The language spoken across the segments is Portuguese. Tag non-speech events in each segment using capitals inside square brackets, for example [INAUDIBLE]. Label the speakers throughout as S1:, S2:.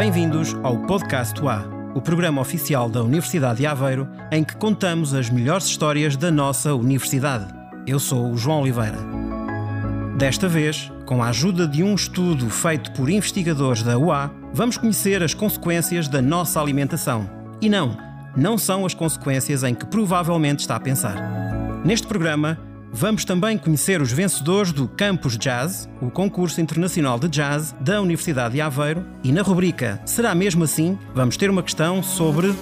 S1: Bem-vindos ao Podcast UA, o programa oficial da Universidade de Aveiro, em que contamos as melhores histórias da nossa universidade. Eu sou o João Oliveira. Desta vez, com a ajuda de um estudo feito por investigadores da UA, vamos conhecer as consequências da nossa alimentação. E não, não são as consequências em que provavelmente está a pensar. Neste programa, Vamos também conhecer os vencedores do Campus Jazz, o concurso internacional de jazz da Universidade de Aveiro, e na rubrica Será mesmo assim? Vamos ter uma questão sobre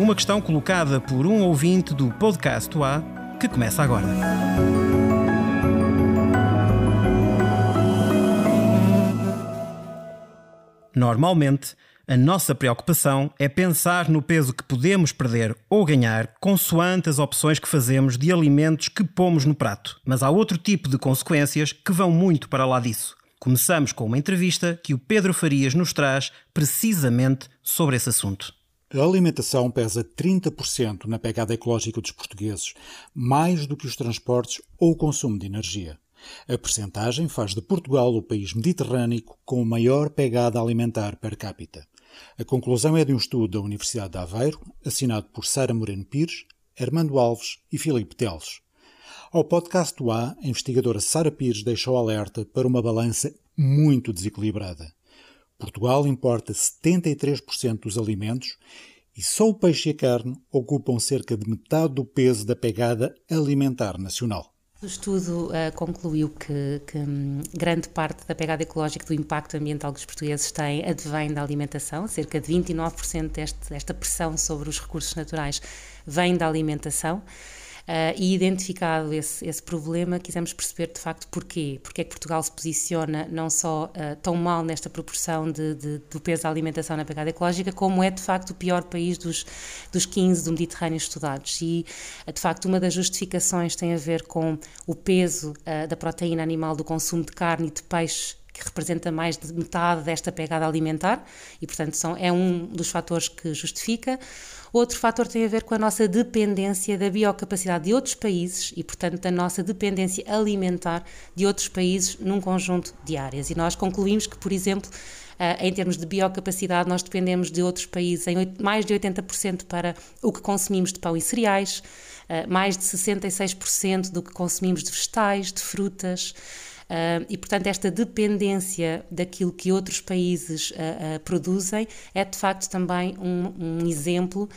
S1: uma questão colocada por um ouvinte do podcast A que começa agora. Normalmente, a nossa preocupação é pensar no peso que podemos perder ou ganhar consoante as opções que fazemos de alimentos que pomos no prato. Mas há outro tipo de consequências que vão muito para lá disso. Começamos com uma entrevista que o Pedro Farias nos traz precisamente sobre esse assunto.
S2: A alimentação pesa 30% na pegada ecológica dos portugueses, mais do que os transportes ou o consumo de energia. A percentagem faz de Portugal o país mediterrâneo com maior pegada alimentar per capita. A conclusão é de um estudo da Universidade de Aveiro, assinado por Sara Moreno Pires, Armando Alves e Filipe Teles. Ao podcast do A, a investigadora Sara Pires deixou alerta para uma balança muito desequilibrada. Portugal importa 73% dos alimentos e só o peixe e a carne ocupam cerca de metade do peso da pegada alimentar nacional.
S3: O estudo uh, concluiu que, que um, grande parte da pegada ecológica do impacto ambiental que os portugueses têm advém da alimentação, cerca de 29% deste, desta pressão sobre os recursos naturais vem da alimentação. Uh, e identificado esse, esse problema, quisemos perceber de facto porquê. Porque é que Portugal se posiciona não só uh, tão mal nesta proporção de, de, do peso da alimentação na pegada ecológica, como é de facto o pior país dos, dos 15 do Mediterrâneo estudados. E uh, de facto uma das justificações tem a ver com o peso da proteína animal do consumo de carne e de peixe que representa mais de metade desta pegada alimentar e, portanto, são, é um dos fatores que justifica. Outro fator tem a ver com a nossa dependência da biocapacidade de outros países e, portanto, da nossa dependência alimentar de outros países num conjunto de áreas. E nós concluímos que, por exemplo, Uh, em termos de biocapacidade, nós dependemos de outros países em 8, mais de 80% para o que consumimos de pão e cereais, uh, mais de 66% do que consumimos de vegetais, de frutas. Uh, e, portanto, esta dependência daquilo que outros países uh, uh, produzem é, de facto, também um, um exemplo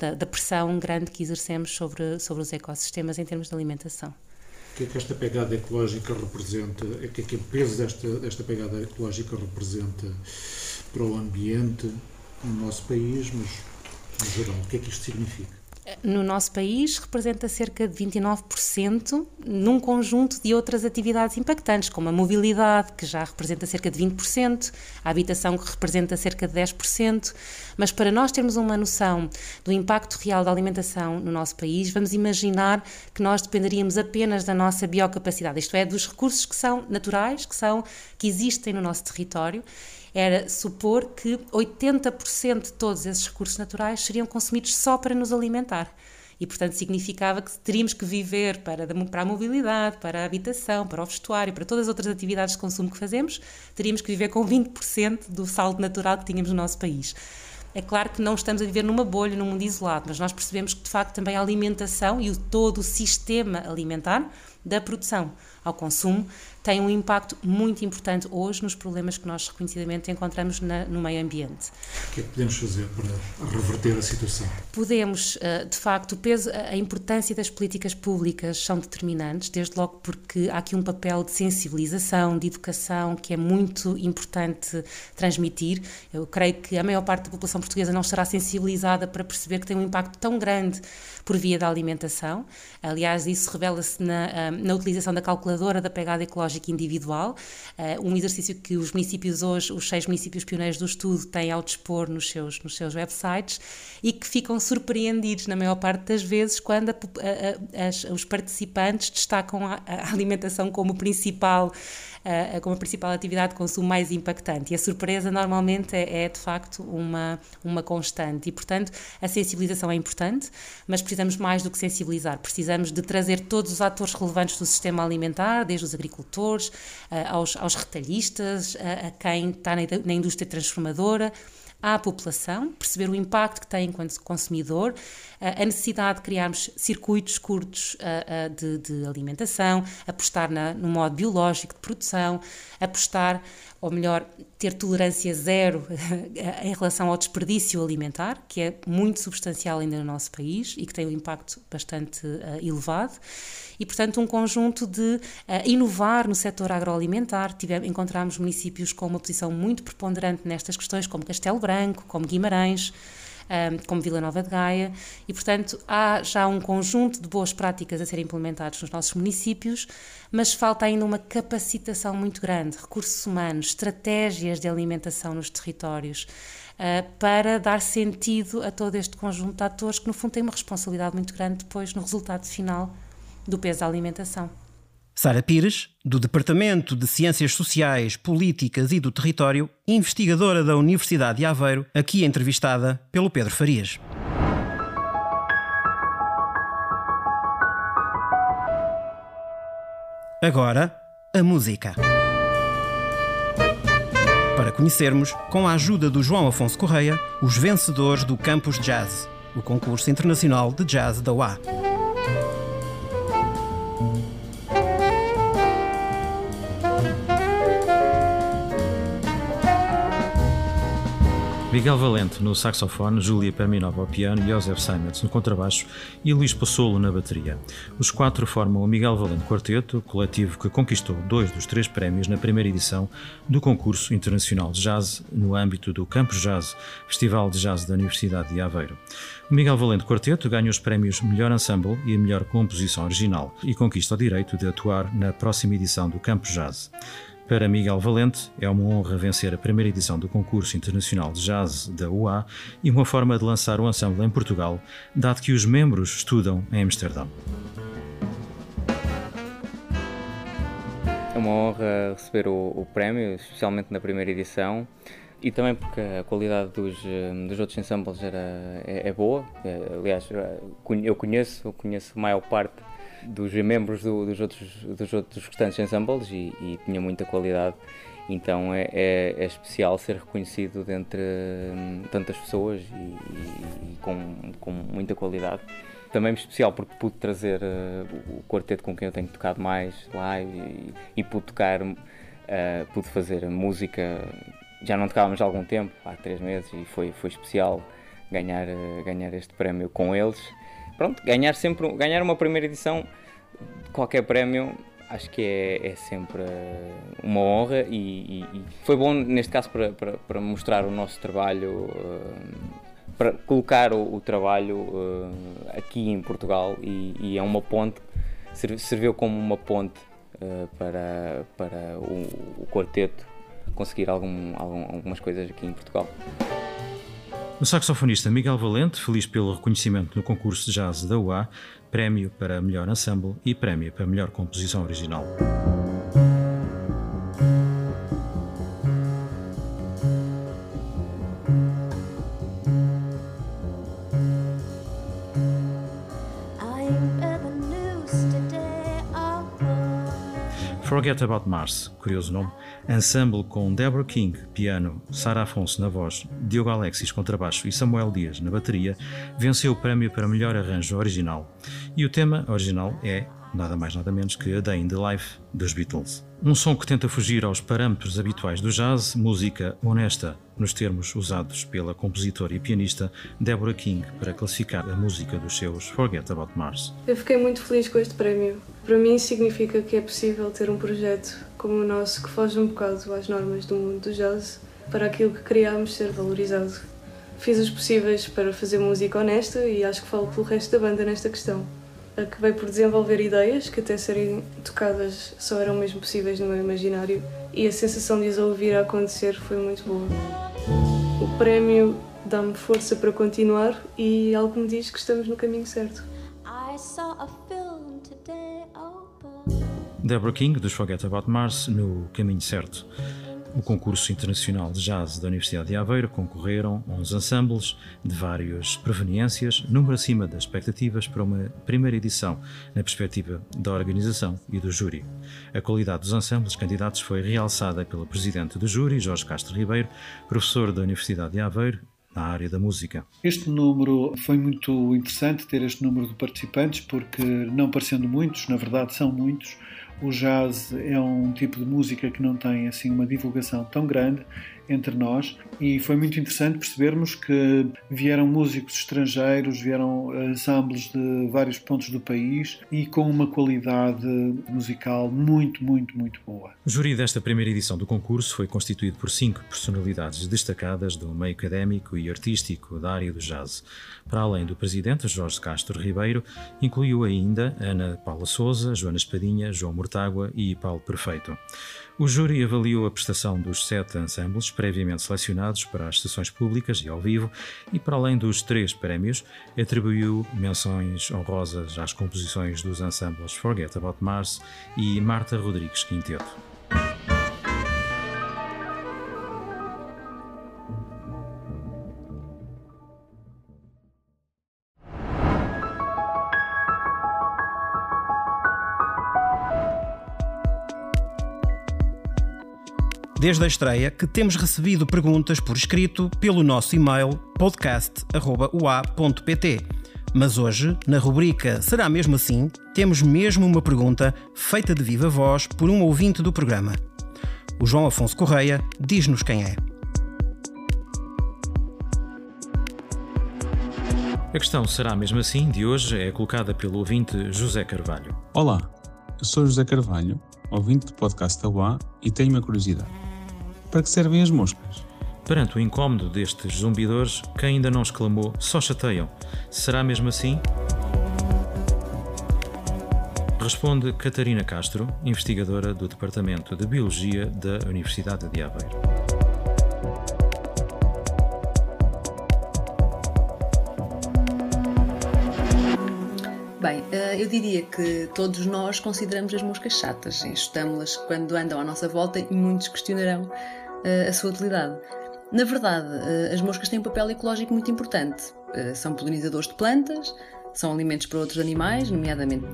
S3: da, da, pressão grande que exercemos sobre, sobre os ecossistemas em termos de alimentação.
S2: O que é que esta pegada ecológica representa? O que é que o peso desta, desta pegada ecológica representa para o ambiente no nosso país, mas no geral? O que é que isto significa?
S3: No nosso país representa cerca de 29% num conjunto de outras atividades impactantes, como a mobilidade, que já representa cerca de 20%, a habitação, que representa cerca de 10%. Mas para nós termos uma noção do impacto real da alimentação no nosso país, vamos imaginar que nós dependeríamos apenas da nossa biocapacidade, isto é, dos recursos que são naturais, que, são, que existem no nosso território era supor que 80% de todos esses recursos naturais seriam consumidos só para nos alimentar. E, portanto, significava que teríamos que viver para, para a mobilidade, para a habitação, para o vestuário, para todas as outras atividades de consumo que fazemos, teríamos que viver com 20% do saldo natural que tínhamos no nosso país. É claro que não estamos a viver numa bolha, num mundo isolado, mas nós percebemos que, de facto, também a alimentação e o, todo o sistema alimentar, da produção ao consumo, tem um impacto muito importante hoje nos problemas que nós reconhecidamente encontramos na, no meio ambiente.
S2: O que é que podemos fazer para reverter a situação?
S3: Podemos, eh, de facto, o peso, a importância das políticas públicas são determinantes, desde logo porque há aqui um papel de sensibilização, de educação, que é muito importante transmitir. Eu creio que a maior parte da população portuguesa não estará sensibilizada para perceber que tem um impacto tão grande por via da alimentação. Aliás, isso revela-se na, na utilização da calculadora da pegada ecológica individual, uh, um exercício que os municípios hoje, os seis municípios pioneiros do estudo, têm ao dispor nos seus, nos seus websites e que ficam surpreendidos, na maior parte das vezes, quando a, a, as, os participantes destacam a, a, alimentação como principal uh, como a principal atividade de consumo mais impactante. E a surpresa normalmente é, é, de facto uma, uma constante. E, portanto, a sensibilização é importante, mas precisamos mais do que sensibilizar. Precisamos de trazer todos os atores relevantes do sistema alimentar, desde os agricultores, uh, aos, aos retalhistas, a, a quem está na, na indústria transformadora à população, perceber o impacto que tem enquanto consumidor, a necessidade de criarmos circuitos curtos de, de alimentação, apostar na, no modo biológico de produção, apostar, ou melhor, ter tolerância zero [LAUGHS] em relação ao desperdício alimentar, que é muito substancial ainda no nosso país e que tem um impacto bastante elevado e, portanto, um conjunto de uh, inovar no setor agroalimentar. Tivemos, encontramos municípios com uma posição muito preponderante nestas questões, como Castelo Branco, como Guimarães, eh, como Vila Nova de Gaia, e portanto há já um conjunto de boas práticas a serem implementados nos nossos municípios, mas falta ainda uma capacitação muito grande, recursos humanos, estratégias de alimentação nos territórios. Uh, para dar sentido a todo este conjunto de atores que, no fundo, têm uma responsabilidade muito grande depois no resultado final do peso da alimentação.
S4: Sara Pires, do Departamento de Ciências Sociais, Políticas e do Território, investigadora da Universidade de Aveiro, aqui entrevistada pelo Pedro Farias. Agora, a música. Para conhecermos, com a ajuda do João Afonso Correia, os vencedores do Campus Jazz, o concurso internacional de jazz da UA.
S5: Miguel Valente no saxofone, Júlia Perminova ao piano, Josef Seimetz no contrabaixo e Luís Possolo na bateria. Os quatro formam o Miguel Valente Quarteto, coletivo que conquistou dois dos três prémios na primeira edição do concurso internacional de jazz no âmbito do Campus Jazz, Festival de Jazz da Universidade de Aveiro. O Miguel Valente Quarteto ganha os prémios Melhor Ensemble e Melhor Composição Original e conquista o direito de atuar na próxima edição do Campus Jazz. Para Miguel Valente, é uma honra vencer a primeira edição do concurso internacional de jazz da UA e uma forma de lançar o ensemble em Portugal, dado que os membros estudam em Amsterdão.
S1: É uma honra receber o, o prémio, especialmente na primeira edição e também porque a qualidade dos, eh, dos outros ensembles era, é, é boa. É, aliás, eu conheço, eu conheço a maior parte dos membros do, dos, outros, dos outros restantes ensembles e, e tinha muita qualidade. Então é, é, é, especial ser reconhecido dentre hum, tantas pessoas e, e, e com, com muita qualidade. Também especial porque pude trazer uh, o quarteto com quem eu tenho tocado mais lá e, e pude tocar, uh, pude fazer música. Já não tocávamos há algum tempo, há três meses, e foi, foi especial ganhar, uh, ganhar este prémio com eles pronto, ganhar sempre ganhar uma primeira edição qualquer prémio acho que é, é sempre eh, uma honra e, e, e, foi bom neste caso para, para, para mostrar o nosso trabalho uh, para colocar o, o trabalho uh, aqui em Portugal e, e, é uma ponte serviu como uma ponte para, para o, o quarteto conseguir algum, algumas coisas aqui em Portugal.
S5: O saxofonista Miguel Valente, feliz pelo reconhecimento no concurso de jazz da UA, prémio para melhor ensemble e prémio para melhor composição original. Forget About Mars, curioso nome, ensemble com Deborah King, piano, Sara Afonso na voz, Diogo Alexis contrabaixo e Samuel Dias na bateria, venceu o prémio para melhor arranjo original. E o tema original é nada mais nada menos que A Day in the Life dos Beatles. Um som que tenta fugir aos parâmetros habituais do jazz, música honesta, nos termos usados pela compositora e pianista Deborah King para classificar a música dos seus Forget About Mars.
S6: Eu fiquei muito feliz com este prémio. Para mim significa que é possível ter um projeto como o nosso que foge um bocado às normas do mundo do jazz para aquilo que queríamos ser valorizado. Fiz os possíveis para fazer música honesta e acho que falo pelo resto da banda nesta questão que veio por desenvolver ideias que até serem tocadas só eram mesmo possíveis no meu imaginário e a sensação de as ouvir a acontecer foi muito boa. O prémio dá-me força para continuar e algo me diz que estamos no caminho certo. I saw a film today, oh,
S5: Deborah King, dos Forget About Mars, no Caminho Certo. O concurso internacional de jazz da Universidade de Aveiro concorreram 11 ensembles de várias proveniências, número acima das expectativas para uma primeira edição, na perspectiva da organização e do júri. A qualidade dos ensembles candidatos foi realçada pela presidente do júri, Jorge Castro Ribeiro, professor da Universidade de Aveiro na área da música.
S7: Este número foi muito interessante ter este número de participantes, porque não parecendo muitos, na verdade são muitos, o jazz é um tipo de música que não tem assim uma divulgação tão grande entre nós e foi muito interessante percebermos que vieram músicos estrangeiros, vieram ensembles de vários pontos do país e com uma qualidade musical muito, muito, muito boa.
S5: O júri desta primeira edição do concurso foi constituído por cinco personalidades destacadas do meio académico e artístico da área do jazz. Para além do presidente Jorge Castro Ribeiro, incluiu ainda Ana Paula Souza, Joana Espadinha, João Mortágua e Paulo Perfeito. O júri avaliou a prestação dos sete ensembles previamente selecionados para as sessões públicas e ao vivo e, para além dos três prémios, atribuiu menções honrosas às composições dos ensembles Forget About Mars e Marta Rodrigues Quinteto.
S1: Desde a estreia que temos recebido perguntas por escrito pelo nosso e-mail podcast.ua.pt. Mas hoje, na rubrica Será mesmo assim? temos mesmo uma pergunta feita de viva voz por um ouvinte do programa. O João Afonso Correia diz-nos quem é.
S5: A questão será mesmo assim de hoje é colocada pelo ouvinte José Carvalho.
S8: Olá, eu sou José Carvalho, ouvinte do podcast da UA e tenho uma curiosidade. Para que servem as moscas?
S5: Perante o incómodo destes zumbidores, quem ainda não exclamou só chateiam. Será mesmo assim? Responde Catarina Castro, investigadora do Departamento de Biologia da Universidade de Aveiro.
S9: Bem, eh, eu diria que todos nós consideramos as moscas chatas, enxutamos-las quando andam à nossa volta e muitos questionarão uh, a sua utilidade. Na verdade, uh, as moscas têm um papel ecológico muito importante. Uh, são polinizadores de plantas, são alimentos para outros animais, nomeadamente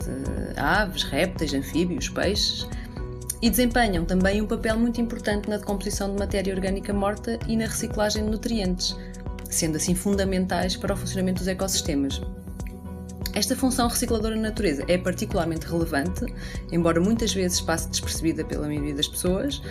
S9: aves, répteis, anfíbios, peixes, e desempenham também um papel muito importante na decomposição de matéria orgânica morta e na reciclagem de nutrientes, sendo assim fundamentais para o funcionamento dos ecossistemas. Esta função recicladora na natureza é particularmente relevante, embora muitas vezes passe despercebida pela maioria das pessoas,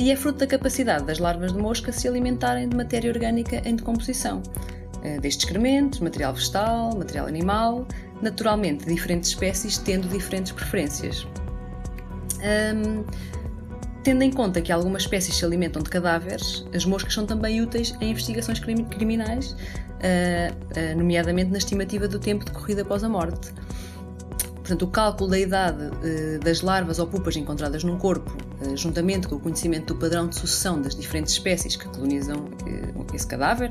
S9: e é fruto da capacidade das larvas de mosca se alimentarem de matéria orgânica em decomposição, uh, desde excrementos, material vegetal, material animal, naturalmente diferentes espécies tendo diferentes preferências. Um, Tendo em conta que algumas espécies se alimentam de cadáveres, as moscas são também úteis em investigações criminais, nomeadamente na estimativa do tempo decorrido após a morte. Portanto, o cálculo da idade uh, das larvas ou pupas encontradas num corpo, uh, juntamente com o conhecimento do padrão de sucessão das diferentes espécies que colonizam uh, esse cadáver,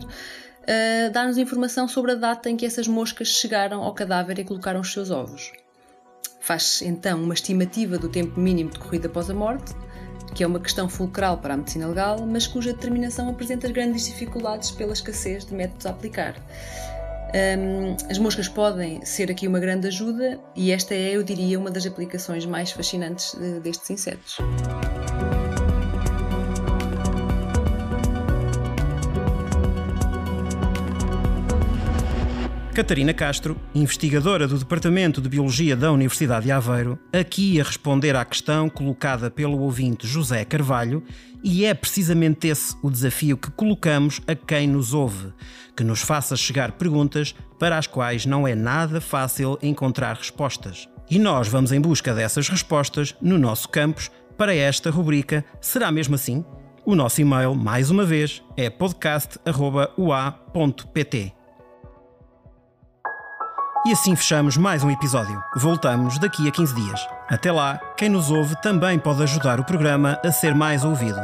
S9: dá-nos informação sobre a data em que essas moscas chegaram ao cadáver e colocaram os seus ovos. Faz-se então uma estimativa do tempo mínimo decorrido após a morte, que é uma questão fulcral para a medicina legal, mas cuja determinação apresenta grandes dificuldades pela escassez de métodos a aplicar. Um, as moscas podem ser aqui uma grande ajuda e esta é, eu diria, uma das aplicações mais fascinantes de, destes insetos.
S1: Catarina Castro, investigadora do Departamento de Biologia da Universidade de Aveiro, aqui a responder à questão colocada pelo ouvinte José Carvalho, e é precisamente esse o desafio que colocamos a quem nos ouve, que nos faça chegar perguntas para as quais não é nada fácil encontrar respostas. E nós vamos em busca dessas respostas no nosso campus para esta rubrica Será mesmo assim? O nosso e-mail, mais uma vez, é podcast.ua.pt. E assim fechamos mais um episódio. Voltamos daqui a 15 dias. Até lá, quem nos ouve também pode ajudar o programa a ser mais ouvido.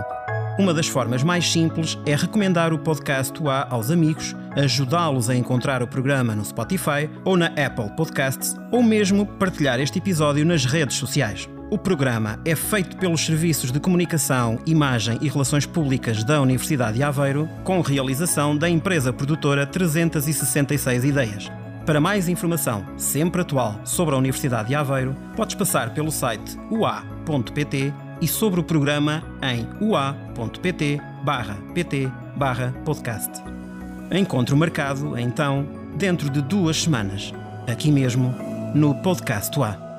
S1: Uma das formas mais simples é recomendar o podcast UA aos amigos, ajudá-los a encontrar o programa no Spotify ou na Apple Podcasts, ou mesmo partilhar este episódio nas redes sociais. O programa é feito pelos Serviços de Comunicação, Imagem e Relações Públicas da Universidade de Aveiro, com realização da empresa produtora 366 Ideias. Para mais informação, sempre atual, sobre a Universidade de Aveiro, podes passar pelo site ua.pt e sobre o programa em ua.pt pt podcast. Encontro marcado, então, dentro de duas semanas, aqui mesmo, no Podcast UA.